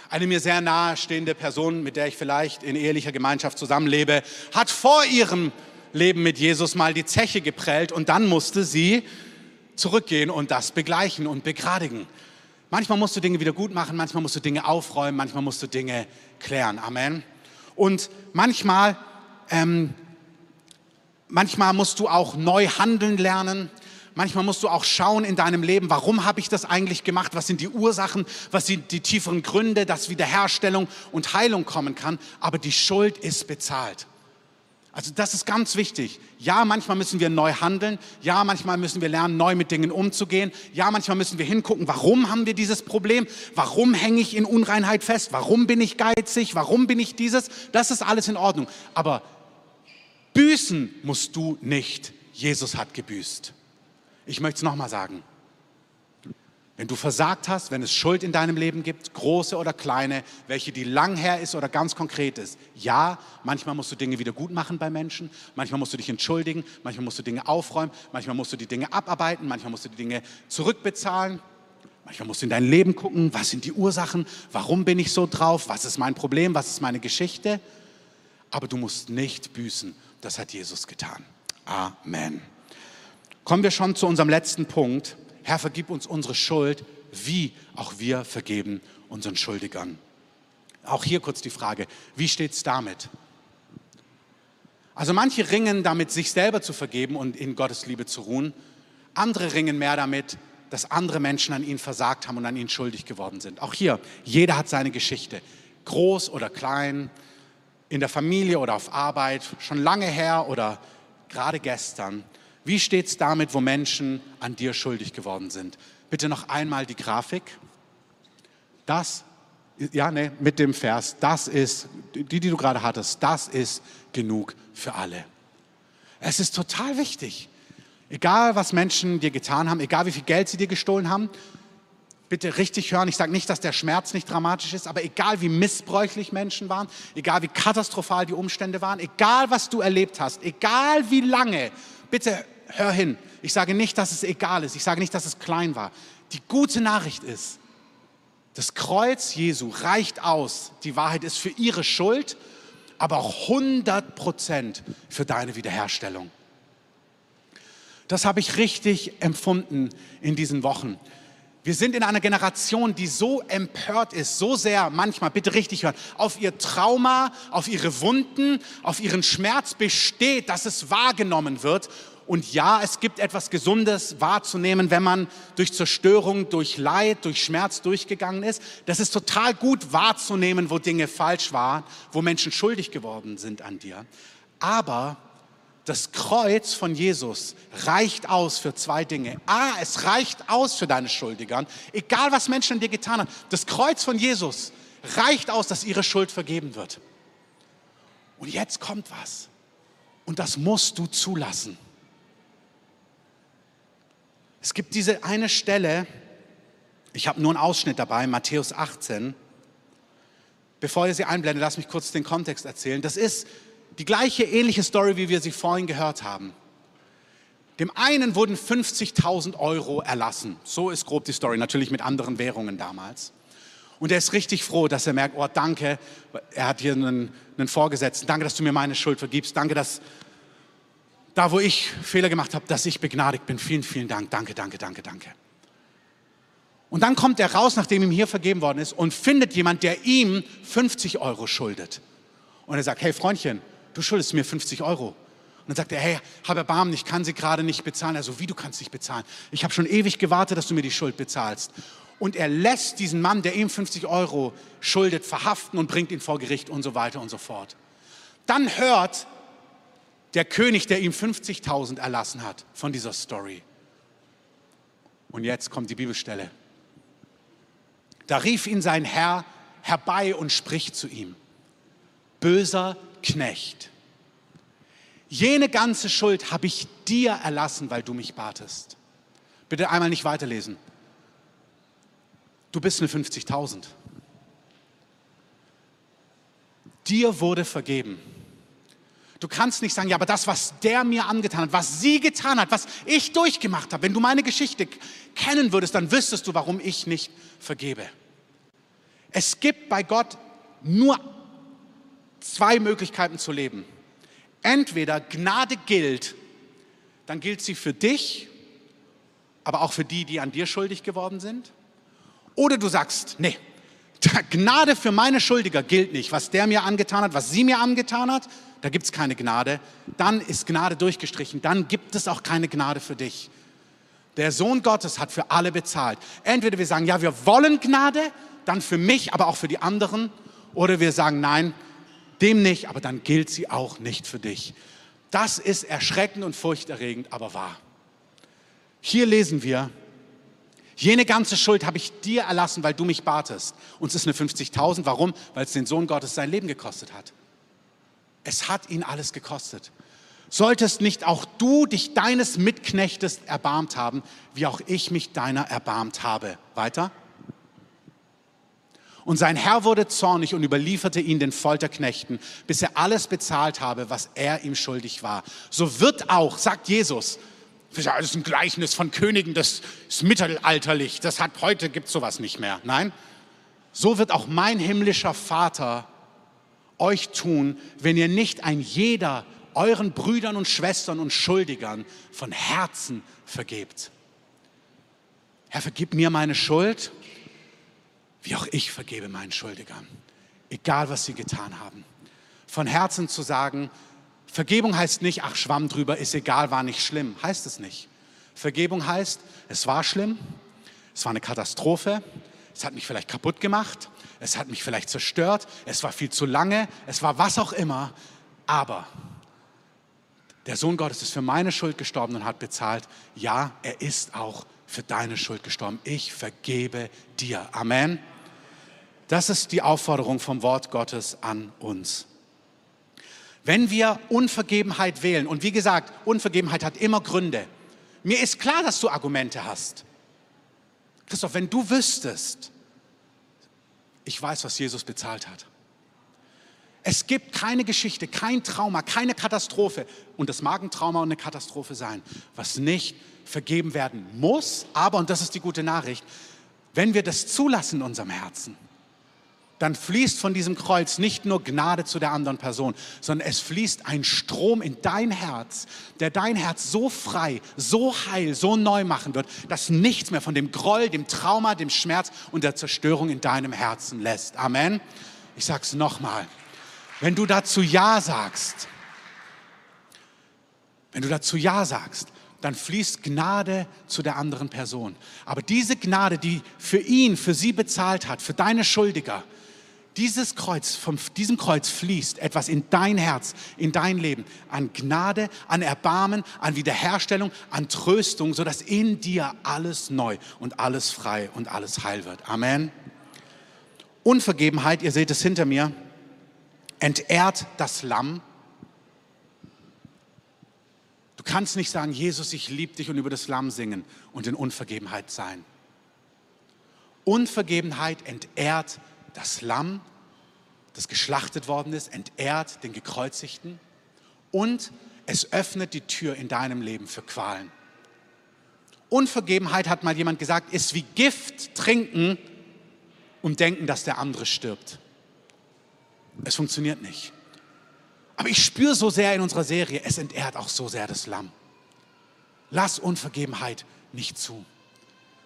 eine mir sehr nahestehende Person, mit der ich vielleicht in ehelicher Gemeinschaft zusammenlebe, hat vor ihrem Leben mit Jesus mal die Zeche geprellt und dann musste sie zurückgehen und das begleichen und begradigen. Manchmal musst du Dinge wieder gut machen, manchmal musst du Dinge aufräumen, manchmal musst du Dinge klären. Amen. Und manchmal, ähm, manchmal musst du auch neu handeln lernen. Manchmal musst du auch schauen in deinem Leben, warum habe ich das eigentlich gemacht? Was sind die Ursachen? Was sind die tieferen Gründe, dass Wiederherstellung und Heilung kommen kann? Aber die Schuld ist bezahlt. Also das ist ganz wichtig. Ja, manchmal müssen wir neu handeln. Ja, manchmal müssen wir lernen, neu mit Dingen umzugehen. Ja, manchmal müssen wir hingucken, warum haben wir dieses Problem? Warum hänge ich in Unreinheit fest? Warum bin ich geizig? Warum bin ich dieses? Das ist alles in Ordnung. Aber büßen musst du nicht. Jesus hat gebüßt. Ich möchte es nochmal sagen. Wenn du versagt hast, wenn es Schuld in deinem Leben gibt, große oder kleine, welche die lang her ist oder ganz konkret ist, ja, manchmal musst du Dinge wieder gut machen bei Menschen, manchmal musst du dich entschuldigen, manchmal musst du Dinge aufräumen, manchmal musst du die Dinge abarbeiten, manchmal musst du die Dinge zurückbezahlen, manchmal musst du in dein Leben gucken, was sind die Ursachen, warum bin ich so drauf, was ist mein Problem, was ist meine Geschichte, aber du musst nicht büßen. das hat Jesus getan. Amen. Kommen wir schon zu unserem letzten Punkt. Herr, vergib uns unsere Schuld, wie auch wir vergeben unseren Schuldigern. Auch hier kurz die Frage, wie steht es damit? Also manche ringen damit, sich selber zu vergeben und in Gottes Liebe zu ruhen. Andere ringen mehr damit, dass andere Menschen an ihnen versagt haben und an ihnen schuldig geworden sind. Auch hier, jeder hat seine Geschichte, groß oder klein, in der Familie oder auf Arbeit, schon lange her oder gerade gestern. Wie steht es damit, wo Menschen an dir schuldig geworden sind? Bitte noch einmal die Grafik. Das, ja, ne, mit dem Vers, das ist, die, die du gerade hattest, das ist genug für alle. Es ist total wichtig. Egal, was Menschen dir getan haben, egal wie viel Geld sie dir gestohlen haben, bitte richtig hören. Ich sage nicht, dass der Schmerz nicht dramatisch ist, aber egal wie missbräuchlich Menschen waren, egal wie katastrophal die Umstände waren, egal was du erlebt hast, egal wie lange, bitte hör hin. Ich sage nicht, dass es egal ist. Ich sage nicht, dass es klein war. Die gute Nachricht ist, das Kreuz Jesu reicht aus. Die Wahrheit ist für ihre Schuld, aber auch 100 Prozent für deine Wiederherstellung. Das habe ich richtig empfunden in diesen Wochen. Wir sind in einer Generation, die so empört ist, so sehr manchmal, bitte richtig hören, auf ihr Trauma, auf ihre Wunden, auf ihren Schmerz besteht, dass es wahrgenommen wird. Und ja, es gibt etwas Gesundes wahrzunehmen, wenn man durch Zerstörung, durch Leid, durch Schmerz durchgegangen ist. Das ist total gut wahrzunehmen, wo Dinge falsch waren, wo Menschen schuldig geworden sind an dir. Aber das Kreuz von Jesus reicht aus für zwei Dinge. A, es reicht aus für deine Schuldigern, egal was Menschen an dir getan haben. Das Kreuz von Jesus reicht aus, dass ihre Schuld vergeben wird. Und jetzt kommt was. Und das musst du zulassen. Es gibt diese eine Stelle, ich habe nur einen Ausschnitt dabei, Matthäus 18. Bevor ihr sie einblendet, lass mich kurz den Kontext erzählen. Das ist die gleiche ähnliche Story, wie wir sie vorhin gehört haben. Dem einen wurden 50.000 Euro erlassen. So ist grob die Story, natürlich mit anderen Währungen damals. Und er ist richtig froh, dass er merkt, oh danke, er hat hier einen, einen Vorgesetzten, danke, dass du mir meine Schuld vergibst, danke, dass da, wo ich Fehler gemacht habe, dass ich begnadigt bin. Vielen, vielen Dank, danke, danke, danke, danke. Und dann kommt er raus, nachdem ihm hier vergeben worden ist, und findet jemand, der ihm 50 Euro schuldet. Und er sagt, hey Freundchen, du schuldest mir 50 Euro. Und dann sagt er, hey, hab Erbarmen, ich kann sie gerade nicht bezahlen. Also wie, du kannst nicht bezahlen? Ich habe schon ewig gewartet, dass du mir die Schuld bezahlst. Und er lässt diesen Mann, der ihm 50 Euro schuldet, verhaften und bringt ihn vor Gericht und so weiter und so fort. Dann hört der König, der ihm 50.000 erlassen hat, von dieser Story. Und jetzt kommt die Bibelstelle. Da rief ihn sein Herr herbei und spricht zu ihm, böser Knecht. Jene ganze Schuld habe ich dir erlassen, weil du mich batest. Bitte einmal nicht weiterlesen. Du bist eine 50.000. Dir wurde vergeben. Du kannst nicht sagen, ja, aber das, was der mir angetan hat, was sie getan hat, was ich durchgemacht habe, wenn du meine Geschichte kennen würdest, dann wüsstest du, warum ich nicht vergebe. Es gibt bei Gott nur zwei Möglichkeiten zu leben. Entweder Gnade gilt, dann gilt sie für dich, aber auch für die, die an dir schuldig geworden sind. Oder du sagst, nee, Gnade für meine Schuldiger gilt nicht. Was der mir angetan hat, was sie mir angetan hat, da gibt es keine Gnade. Dann ist Gnade durchgestrichen. Dann gibt es auch keine Gnade für dich. Der Sohn Gottes hat für alle bezahlt. Entweder wir sagen, ja, wir wollen Gnade, dann für mich, aber auch für die anderen. Oder wir sagen, nein, dem nicht, aber dann gilt sie auch nicht für dich. Das ist erschreckend und furchterregend, aber wahr. Hier lesen wir, jene ganze Schuld habe ich dir erlassen, weil du mich batest. Uns ist eine 50.000. Warum? Weil es den Sohn Gottes sein Leben gekostet hat. Es hat ihn alles gekostet. Solltest nicht auch du dich deines Mitknechtes erbarmt haben, wie auch ich mich deiner erbarmt habe. Weiter. Und sein Herr wurde zornig und überlieferte ihn den Folterknechten, bis er alles bezahlt habe, was er ihm schuldig war. So wird auch, sagt Jesus, das ist ein Gleichnis von Königen, das ist mittelalterlich, das hat heute gibt sowas nicht mehr. Nein, so wird auch mein himmlischer Vater euch tun, wenn ihr nicht ein jeder euren Brüdern und Schwestern und Schuldigern von Herzen vergebt. Herr, vergib mir meine Schuld, wie auch ich vergebe meinen Schuldigern, egal was sie getan haben. Von Herzen zu sagen, Vergebung heißt nicht, ach Schwamm drüber, ist egal, war nicht schlimm, heißt es nicht. Vergebung heißt, es war schlimm, es war eine Katastrophe, es hat mich vielleicht kaputt gemacht, es hat mich vielleicht zerstört, es war viel zu lange, es war was auch immer, aber der Sohn Gottes ist für meine Schuld gestorben und hat bezahlt. Ja, er ist auch für deine Schuld gestorben. Ich vergebe dir. Amen. Das ist die Aufforderung vom Wort Gottes an uns. Wenn wir Unvergebenheit wählen, und wie gesagt, Unvergebenheit hat immer Gründe. Mir ist klar, dass du Argumente hast. Christoph, wenn du wüsstest, ich weiß, was Jesus bezahlt hat. Es gibt keine Geschichte, kein Trauma, keine Katastrophe, und das mag ein Trauma und eine Katastrophe sein, was nicht vergeben werden muss. Aber, und das ist die gute Nachricht, wenn wir das zulassen in unserem Herzen, dann fließt von diesem Kreuz nicht nur Gnade zu der anderen Person, sondern es fließt ein Strom in dein Herz, der dein Herz so frei, so heil, so neu machen wird, dass nichts mehr von dem Groll, dem Trauma, dem Schmerz und der Zerstörung in deinem Herzen lässt. Amen. Ich sage es nochmal. Wenn du dazu Ja sagst, wenn du dazu Ja sagst, dann fließt Gnade zu der anderen Person. Aber diese Gnade, die für ihn, für sie bezahlt hat, für deine Schuldiger, dieses Kreuz, von diesem Kreuz fließt etwas in dein Herz, in dein Leben, an Gnade, an Erbarmen, an Wiederherstellung, an Tröstung, sodass in dir alles neu und alles frei und alles heil wird. Amen. Unvergebenheit, ihr seht es hinter mir, entehrt das Lamm kannst nicht sagen, Jesus, ich liebe dich und über das Lamm singen und in Unvergebenheit sein. Unvergebenheit entehrt das Lamm, das geschlachtet worden ist, entehrt den Gekreuzigten und es öffnet die Tür in deinem Leben für Qualen. Unvergebenheit, hat mal jemand gesagt, ist wie Gift trinken und denken, dass der andere stirbt. Es funktioniert nicht. Aber ich spüre so sehr in unserer Serie, es entehrt auch so sehr das Lamm. Lass Unvergebenheit nicht zu,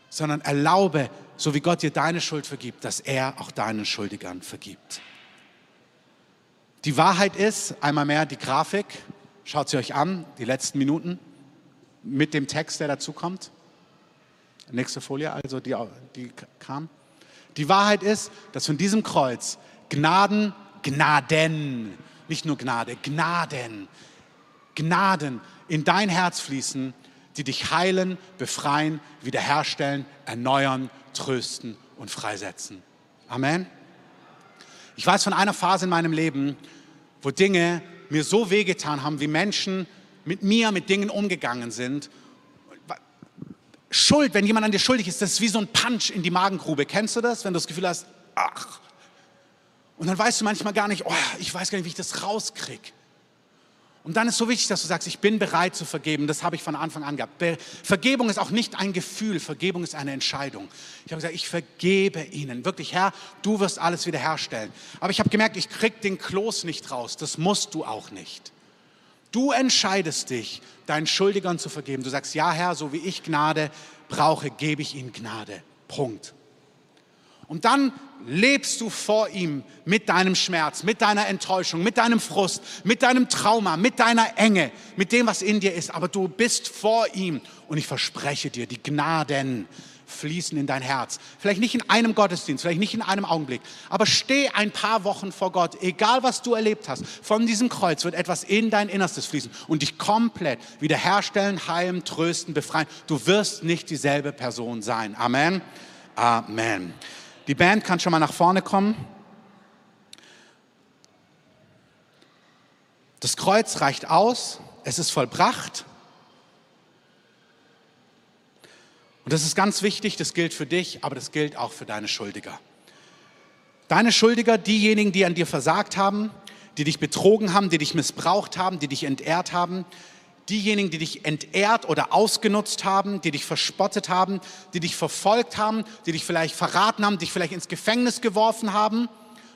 sondern erlaube, so wie Gott dir deine Schuld vergibt, dass er auch deinen Schuldigern vergibt. Die Wahrheit ist, einmal mehr die Grafik, schaut sie euch an, die letzten Minuten mit dem Text, der dazu kommt. Nächste Folie, also die, die kam. Die Wahrheit ist, dass von diesem Kreuz Gnaden, Gnaden, nicht nur Gnade, Gnaden, Gnaden in dein Herz fließen, die dich heilen, befreien, wiederherstellen, erneuern, trösten und freisetzen. Amen. Ich weiß von einer Phase in meinem Leben, wo Dinge mir so wehgetan haben, wie Menschen mit mir mit Dingen umgegangen sind. Schuld, wenn jemand an dir schuldig ist, das ist wie so ein Punch in die Magengrube. Kennst du das, wenn du das Gefühl hast, ach, und dann weißt du manchmal gar nicht, oh, ich weiß gar nicht, wie ich das rauskriege. Und dann ist so wichtig, dass du sagst, ich bin bereit zu vergeben. Das habe ich von Anfang an gehabt. Vergebung ist auch nicht ein Gefühl, Vergebung ist eine Entscheidung. Ich habe gesagt, ich vergebe ihnen. Wirklich, Herr, du wirst alles wiederherstellen. Aber ich habe gemerkt, ich krieg den Kloß nicht raus. Das musst du auch nicht. Du entscheidest dich, deinen Schuldigern zu vergeben. Du sagst, ja, Herr, so wie ich Gnade brauche, gebe ich ihnen Gnade. Punkt. Und dann lebst du vor ihm mit deinem Schmerz, mit deiner Enttäuschung, mit deinem Frust, mit deinem Trauma, mit deiner Enge, mit dem, was in dir ist. Aber du bist vor ihm. Und ich verspreche dir, die Gnaden fließen in dein Herz. Vielleicht nicht in einem Gottesdienst, vielleicht nicht in einem Augenblick, aber steh ein paar Wochen vor Gott, egal was du erlebt hast. Von diesem Kreuz wird etwas in dein Innerstes fließen und dich komplett wiederherstellen, heilen, trösten, befreien. Du wirst nicht dieselbe Person sein. Amen. Amen. Die Band kann schon mal nach vorne kommen. Das Kreuz reicht aus, es ist vollbracht. Und das ist ganz wichtig, das gilt für dich, aber das gilt auch für deine Schuldiger. Deine Schuldiger, diejenigen, die an dir versagt haben, die dich betrogen haben, die dich missbraucht haben, die dich entehrt haben, diejenigen, die dich entehrt oder ausgenutzt haben, die dich verspottet haben, die dich verfolgt haben, die dich vielleicht verraten haben, dich vielleicht ins Gefängnis geworfen haben.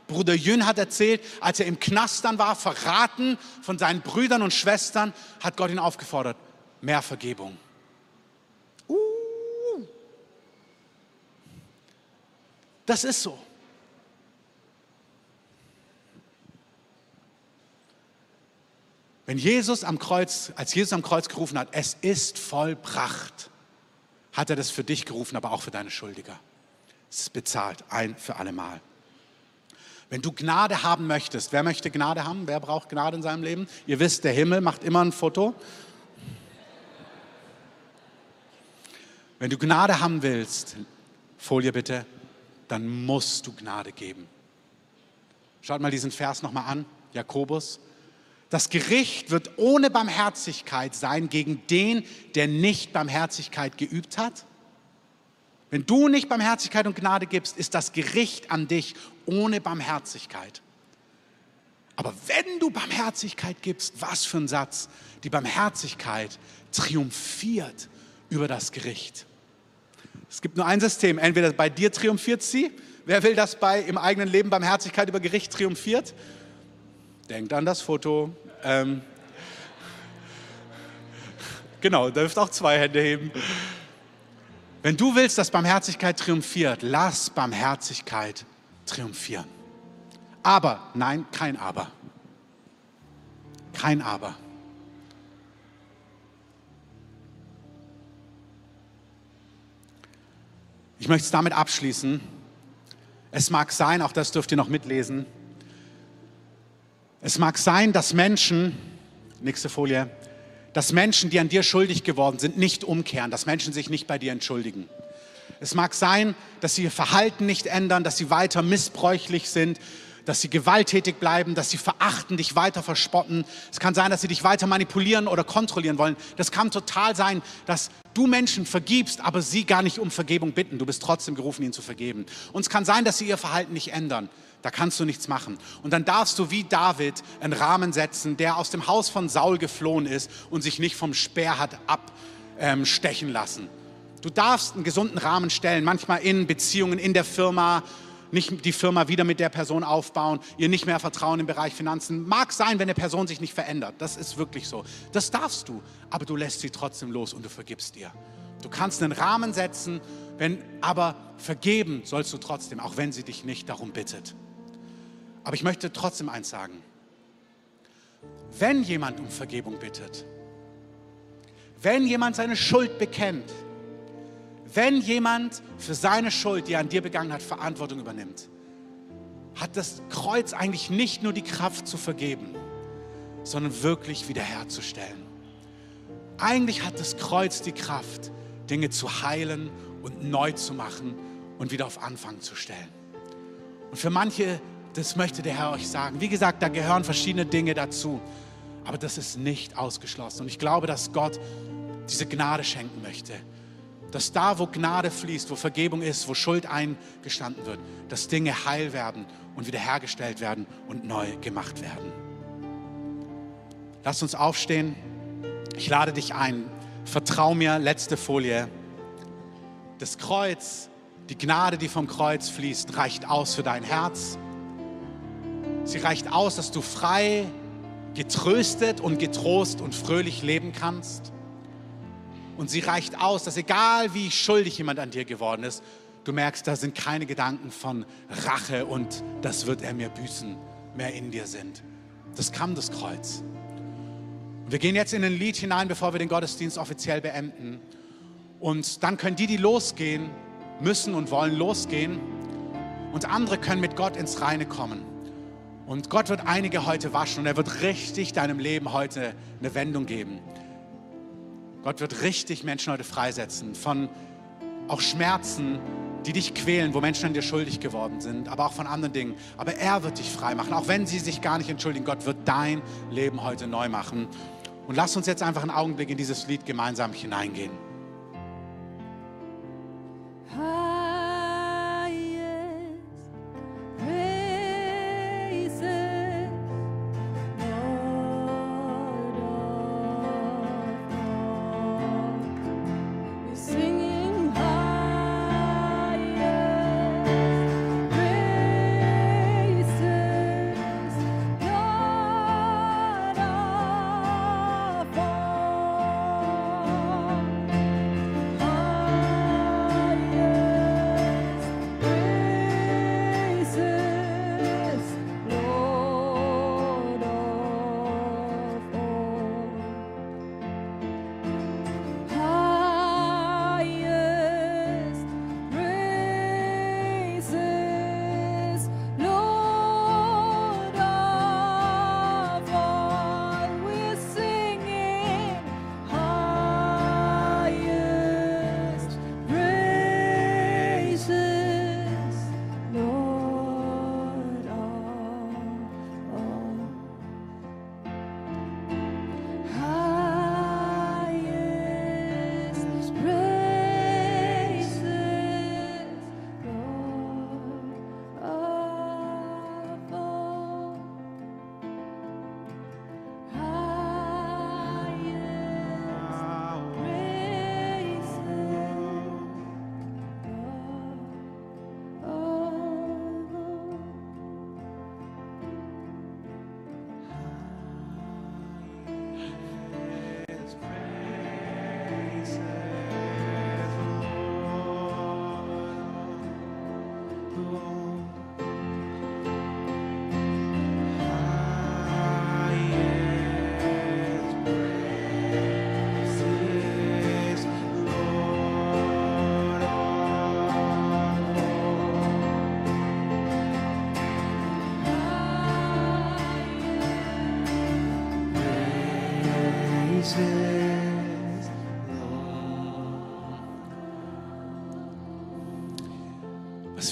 Bruder Jün hat erzählt, als er im Knast dann war, verraten von seinen Brüdern und Schwestern, hat Gott ihn aufgefordert, mehr Vergebung. Uh. Das ist so. Wenn Jesus am Kreuz, als Jesus am Kreuz gerufen hat, es ist vollbracht, hat er das für dich gerufen, aber auch für deine Schuldiger. Es ist bezahlt, ein für alle Mal. Wenn du Gnade haben möchtest, wer möchte Gnade haben? Wer braucht Gnade in seinem Leben? Ihr wisst, der Himmel macht immer ein Foto. Wenn du Gnade haben willst, Folie bitte, dann musst du Gnade geben. Schaut mal diesen Vers nochmal an, Jakobus das Gericht wird ohne Barmherzigkeit sein gegen den, der nicht Barmherzigkeit geübt hat. Wenn du nicht Barmherzigkeit und Gnade gibst, ist das Gericht an dich ohne Barmherzigkeit. Aber wenn du Barmherzigkeit gibst, was für ein Satz, die Barmherzigkeit triumphiert über das Gericht. Es gibt nur ein System, entweder bei dir triumphiert sie, wer will, dass bei im eigenen Leben Barmherzigkeit über Gericht triumphiert? Denkt an das Foto. Ähm, genau, dürft auch zwei Hände heben. Wenn du willst, dass Barmherzigkeit triumphiert, lass Barmherzigkeit triumphieren. Aber, nein, kein Aber. Kein Aber. Ich möchte es damit abschließen. Es mag sein, auch das dürft ihr noch mitlesen, es mag sein, dass Menschen, nächste Folie, dass Menschen, die an dir schuldig geworden sind, nicht umkehren, dass Menschen sich nicht bei dir entschuldigen. Es mag sein, dass sie ihr Verhalten nicht ändern, dass sie weiter missbräuchlich sind, dass sie gewalttätig bleiben, dass sie verachten, dich weiter verspotten. Es kann sein, dass sie dich weiter manipulieren oder kontrollieren wollen. Das kann total sein, dass du Menschen vergibst, aber sie gar nicht um Vergebung bitten. Du bist trotzdem gerufen, ihnen zu vergeben. Und es kann sein, dass sie ihr Verhalten nicht ändern. Da kannst du nichts machen. Und dann darfst du wie David einen Rahmen setzen, der aus dem Haus von Saul geflohen ist und sich nicht vom Speer hat abstechen lassen. Du darfst einen gesunden Rahmen stellen, manchmal in Beziehungen, in der Firma, nicht die Firma wieder mit der Person aufbauen, ihr nicht mehr vertrauen im Bereich Finanzen. Mag sein, wenn eine Person sich nicht verändert. Das ist wirklich so. Das darfst du, aber du lässt sie trotzdem los und du vergibst ihr. Du kannst einen Rahmen setzen, wenn, aber vergeben sollst du trotzdem, auch wenn sie dich nicht darum bittet. Aber ich möchte trotzdem eins sagen. Wenn jemand um Vergebung bittet, wenn jemand seine Schuld bekennt, wenn jemand für seine Schuld, die er an dir begangen hat, Verantwortung übernimmt, hat das Kreuz eigentlich nicht nur die Kraft zu vergeben, sondern wirklich wiederherzustellen. Eigentlich hat das Kreuz die Kraft, Dinge zu heilen und neu zu machen und wieder auf Anfang zu stellen. Und für manche das möchte der Herr euch sagen. Wie gesagt, da gehören verschiedene Dinge dazu. Aber das ist nicht ausgeschlossen. Und ich glaube, dass Gott diese Gnade schenken möchte. Dass da, wo Gnade fließt, wo Vergebung ist, wo Schuld eingestanden wird, dass Dinge heil werden und wiederhergestellt werden und neu gemacht werden. Lass uns aufstehen. Ich lade dich ein. Vertrau mir, letzte Folie. Das Kreuz, die Gnade, die vom Kreuz fließt, reicht aus für dein Herz. Sie reicht aus, dass du frei, getröstet und getrost und fröhlich leben kannst. Und sie reicht aus, dass egal wie schuldig jemand an dir geworden ist, du merkst, da sind keine Gedanken von Rache und das wird er mir büßen, mehr in dir sind. Das kam das Kreuz. Wir gehen jetzt in ein Lied hinein, bevor wir den Gottesdienst offiziell beenden. Und dann können die, die losgehen, müssen und wollen losgehen. Und andere können mit Gott ins Reine kommen. Und Gott wird einige heute waschen und er wird richtig deinem Leben heute eine Wendung geben. Gott wird richtig Menschen heute freisetzen von auch Schmerzen, die dich quälen, wo Menschen an dir schuldig geworden sind, aber auch von anderen Dingen. Aber er wird dich frei machen, auch wenn sie sich gar nicht entschuldigen. Gott wird dein Leben heute neu machen. Und lass uns jetzt einfach einen Augenblick in dieses Lied gemeinsam hineingehen.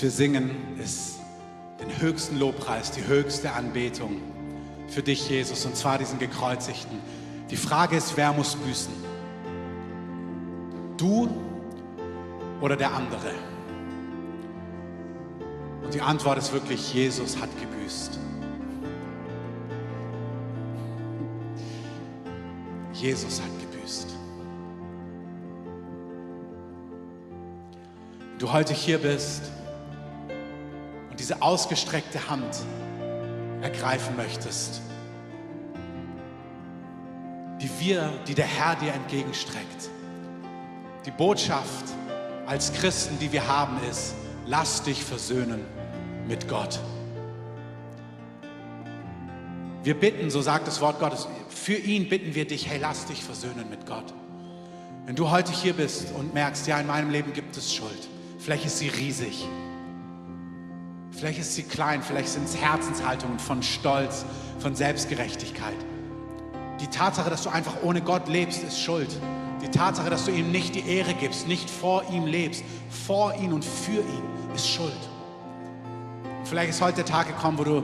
Wir singen, ist den höchsten Lobpreis, die höchste Anbetung für dich, Jesus, und zwar diesen Gekreuzigten. Die Frage ist, wer muss büßen? Du oder der andere? Und die Antwort ist wirklich, Jesus hat gebüßt. Jesus hat gebüßt. Wenn du heute hier bist diese ausgestreckte Hand ergreifen möchtest, die wir, die der Herr dir entgegenstreckt. Die Botschaft als Christen, die wir haben, ist, lass dich versöhnen mit Gott. Wir bitten, so sagt das Wort Gottes, für ihn bitten wir dich, hey, lass dich versöhnen mit Gott. Wenn du heute hier bist und merkst, ja, in meinem Leben gibt es Schuld, vielleicht ist sie riesig, vielleicht ist sie klein, vielleicht sind es Herzenshaltungen von Stolz, von Selbstgerechtigkeit. Die Tatsache, dass du einfach ohne Gott lebst, ist Schuld. Die Tatsache, dass du ihm nicht die Ehre gibst, nicht vor ihm lebst, vor ihm und für ihn, ist Schuld. Und vielleicht ist heute der Tag gekommen, wo du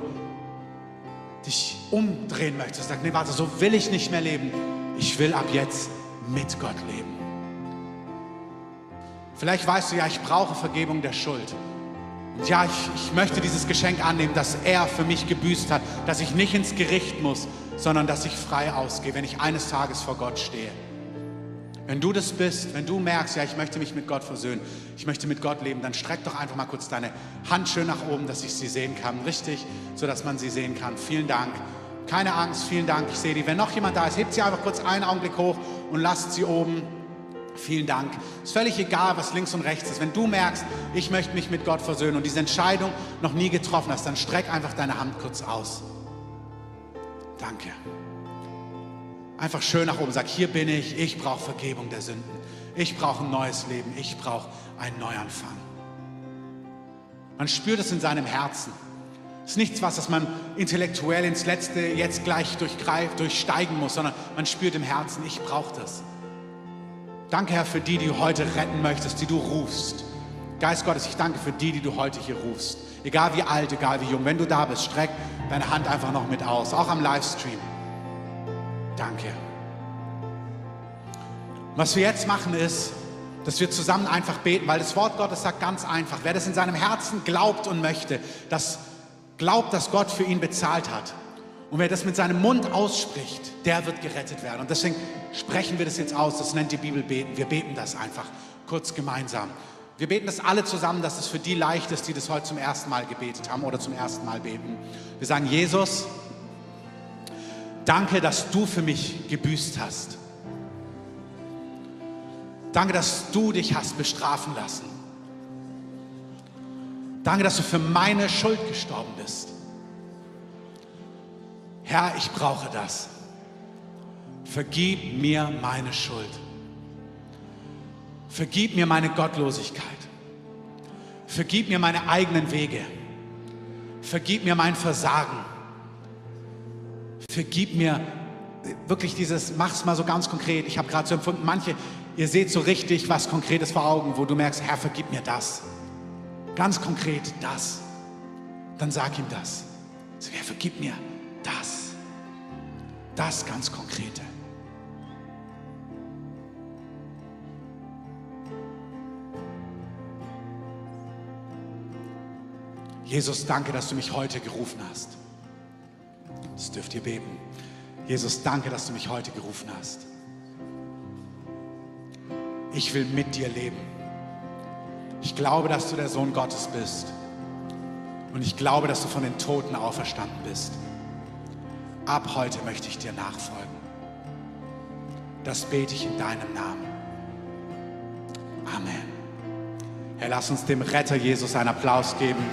dich umdrehen möchtest. Sag, nee, warte, so will ich nicht mehr leben. Ich will ab jetzt mit Gott leben. Vielleicht weißt du ja, ich brauche Vergebung der Schuld. Ja, ich, ich möchte dieses Geschenk annehmen, dass er für mich gebüßt hat, dass ich nicht ins Gericht muss, sondern dass ich frei ausgehe, wenn ich eines Tages vor Gott stehe. Wenn du das bist, wenn du merkst, ja, ich möchte mich mit Gott versöhnen, ich möchte mit Gott leben, dann streck doch einfach mal kurz deine Hand schön nach oben, dass ich sie sehen kann, richtig, so dass man sie sehen kann. Vielen Dank. Keine Angst, vielen Dank, ich sehe die. Wenn noch jemand da ist, hebt sie einfach kurz einen Augenblick hoch und lasst sie oben. Vielen Dank. Ist völlig egal, was links und rechts ist. Wenn du merkst, ich möchte mich mit Gott versöhnen und diese Entscheidung noch nie getroffen hast, dann streck einfach deine Hand kurz aus. Danke. Einfach schön nach oben. Sag, hier bin ich, ich brauche Vergebung der Sünden. Ich brauche ein neues Leben. Ich brauche einen Neuanfang. Man spürt es in seinem Herzen. Es ist nichts, was das man intellektuell ins Letzte jetzt gleich durchgreift, durchsteigen muss, sondern man spürt im Herzen, ich brauche das. Danke, Herr, für die, die du heute retten möchtest, die du rufst. Geist Gottes, ich danke für die, die du heute hier rufst. Egal wie alt, egal wie jung. Wenn du da bist, streck deine Hand einfach noch mit aus, auch am Livestream. Danke. Was wir jetzt machen ist, dass wir zusammen einfach beten, weil das Wort Gottes sagt ganz einfach, wer das in seinem Herzen glaubt und möchte, das glaubt, dass Gott für ihn bezahlt hat. Und wer das mit seinem Mund ausspricht, der wird gerettet werden. Und deswegen sprechen wir das jetzt aus. Das nennt die Bibel beten. Wir beten das einfach kurz gemeinsam. Wir beten das alle zusammen, dass es für die leicht ist, die das heute zum ersten Mal gebetet haben oder zum ersten Mal beten. Wir sagen, Jesus, Danke, dass du für mich gebüßt hast. Danke, dass du dich hast bestrafen lassen. Danke, dass du für meine Schuld gestorben bist. Herr, ich brauche das. Vergib mir meine Schuld. Vergib mir meine Gottlosigkeit. Vergib mir meine eigenen Wege. Vergib mir mein Versagen vergib mir wirklich dieses, mach's mal so ganz konkret. Ich habe gerade so empfunden, manche, ihr seht so richtig was Konkretes vor Augen, wo du merkst, Herr, vergib mir das. Ganz konkret das. Dann sag ihm das. Herr, vergib mir das. Das ganz Konkrete. Jesus, danke, dass du mich heute gerufen hast. Das dürft ihr beten. Jesus, danke, dass du mich heute gerufen hast. Ich will mit dir leben. Ich glaube, dass du der Sohn Gottes bist. Und ich glaube, dass du von den Toten auferstanden bist. Ab heute möchte ich dir nachfolgen. Das bete ich in deinem Namen. Amen. Herr, lass uns dem Retter Jesus einen Applaus geben.